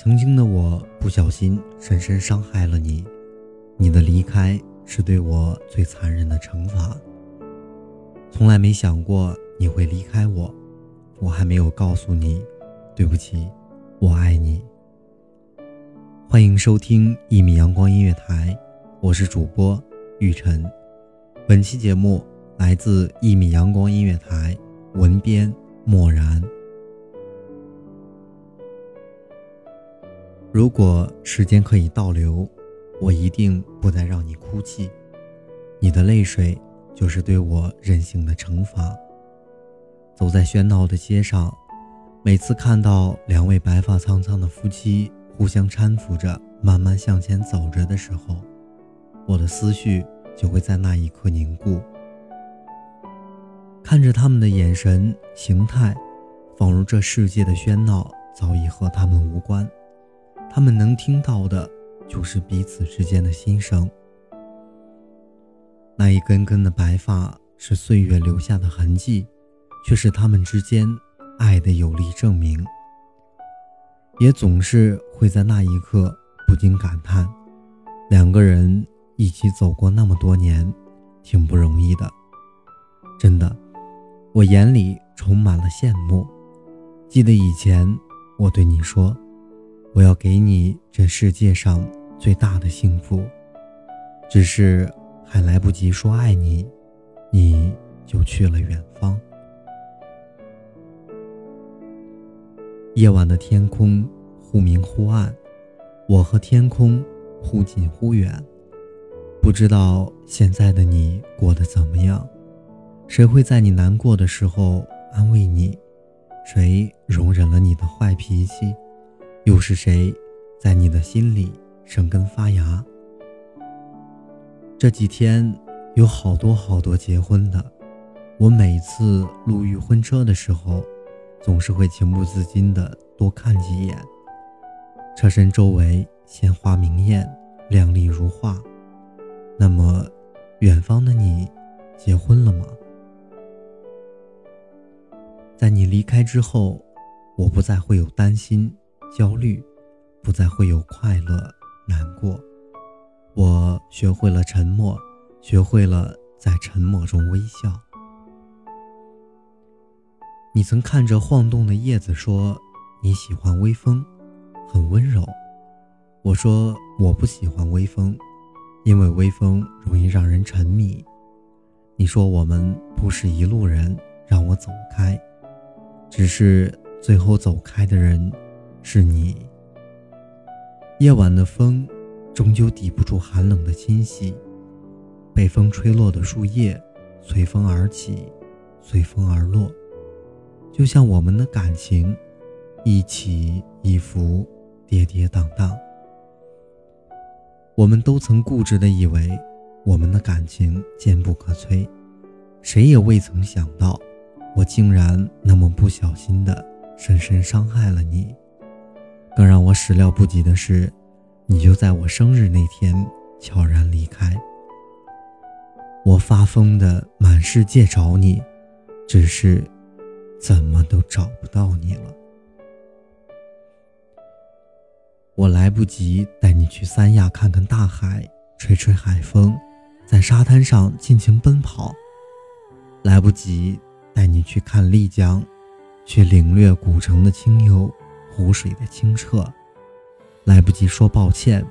曾经的我不小心深深伤害了你，你的离开是对我最残忍的惩罚。从来没想过你会离开我，我还没有告诉你，对不起，我爱你。欢迎收听一米阳光音乐台，我是主播玉晨。本期节目来自一米阳光音乐台，文编漠然。如果时间可以倒流，我一定不再让你哭泣。你的泪水就是对我任性的惩罚。走在喧闹的街上，每次看到两位白发苍苍的夫妻互相搀扶着慢慢向前走着的时候，我的思绪就会在那一刻凝固。看着他们的眼神、形态，仿如这世界的喧闹早已和他们无关。他们能听到的，就是彼此之间的心声。那一根根的白发是岁月留下的痕迹，却是他们之间爱的有力证明。也总是会在那一刻不禁感叹：两个人一起走过那么多年，挺不容易的。真的，我眼里充满了羡慕。记得以前我对你说。我要给你这世界上最大的幸福，只是还来不及说爱你，你就去了远方。夜晚的天空忽明忽暗，我和天空忽近忽远。不知道现在的你过得怎么样？谁会在你难过的时候安慰你？谁容忍了你的坏脾气？又是谁，在你的心里生根发芽？这几天有好多好多结婚的，我每次路遇婚车的时候，总是会情不自禁的多看几眼。车身周围鲜花明艳，亮丽如画。那么，远方的你，结婚了吗？在你离开之后，我不再会有担心。焦虑，不再会有快乐、难过。我学会了沉默，学会了在沉默中微笑。你曾看着晃动的叶子说你喜欢微风，很温柔。我说我不喜欢微风，因为微风容易让人沉迷。你说我们不是一路人，让我走开。只是最后走开的人。是你。夜晚的风，终究抵不住寒冷的侵袭。被风吹落的树叶，随风而起，随风而落，就像我们的感情，一起一伏，跌跌宕宕。我们都曾固执的以为，我们的感情坚不可摧，谁也未曾想到，我竟然那么不小心的，深深伤害了你。更让我始料不及的是，你就在我生日那天悄然离开。我发疯的满世界找你，只是怎么都找不到你了。我来不及带你去三亚看看大海，吹吹海风，在沙滩上尽情奔跑。来不及带你去看丽江，去领略古城的清幽，湖水的清澈。来不及说抱歉，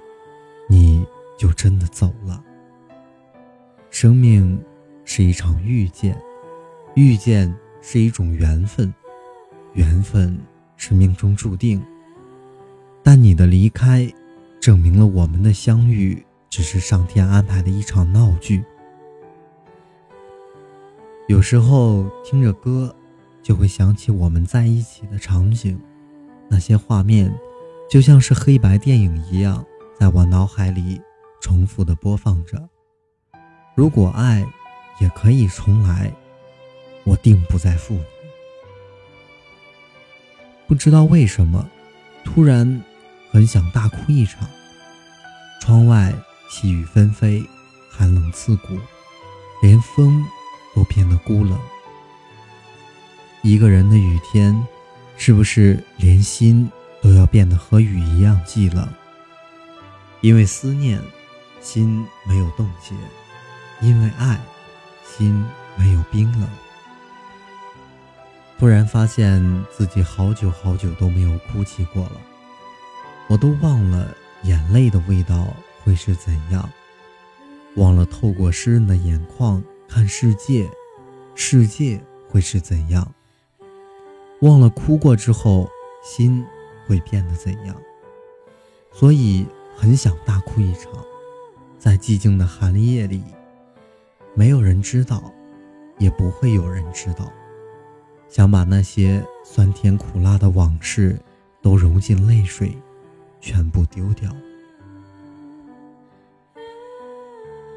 你就真的走了。生命是一场遇见，遇见是一种缘分，缘分是命中注定。但你的离开，证明了我们的相遇只是上天安排的一场闹剧。有时候听着歌，就会想起我们在一起的场景，那些画面，就像是黑白电影一样，在我脑海里重复的播放着。如果爱也可以重来，我定不再负你。不知道为什么，突然很想大哭一场。窗外细雨纷飞，寒冷刺骨，连风都变得孤冷。一个人的雨天，是不是连心都要变得和雨一样寂冷？因为思念，心没有冻结。因为爱，心没有冰冷。突然发现自己好久好久都没有哭泣过了，我都忘了眼泪的味道会是怎样，忘了透过湿润的眼眶看世界，世界会是怎样，忘了哭过之后心会变得怎样，所以很想大哭一场，在寂静的寒夜里。没有人知道，也不会有人知道。想把那些酸甜苦辣的往事都融进泪水，全部丢掉。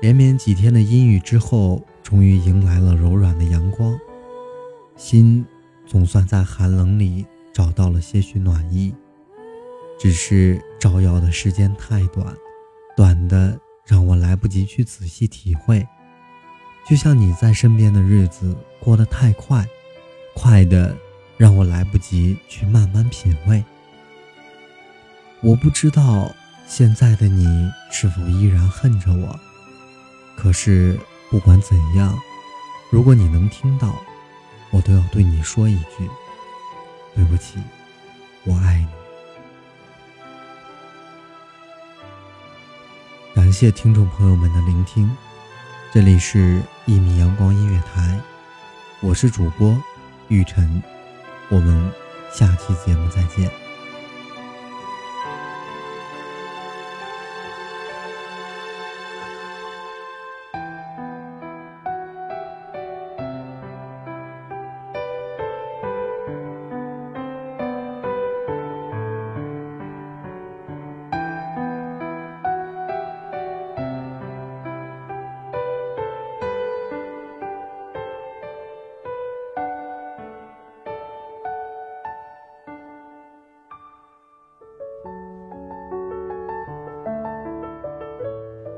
连绵几天的阴雨之后，终于迎来了柔软的阳光，心总算在寒冷里找到了些许暖意。只是照耀的时间太短，短的让我来不及去仔细体会。就像你在身边的日子过得太快，快的让我来不及去慢慢品味。我不知道现在的你是否依然恨着我，可是不管怎样，如果你能听到，我都要对你说一句：对不起，我爱你。感谢听众朋友们的聆听。这里是一米阳光音乐台，我是主播玉晨，我们下期节目再见。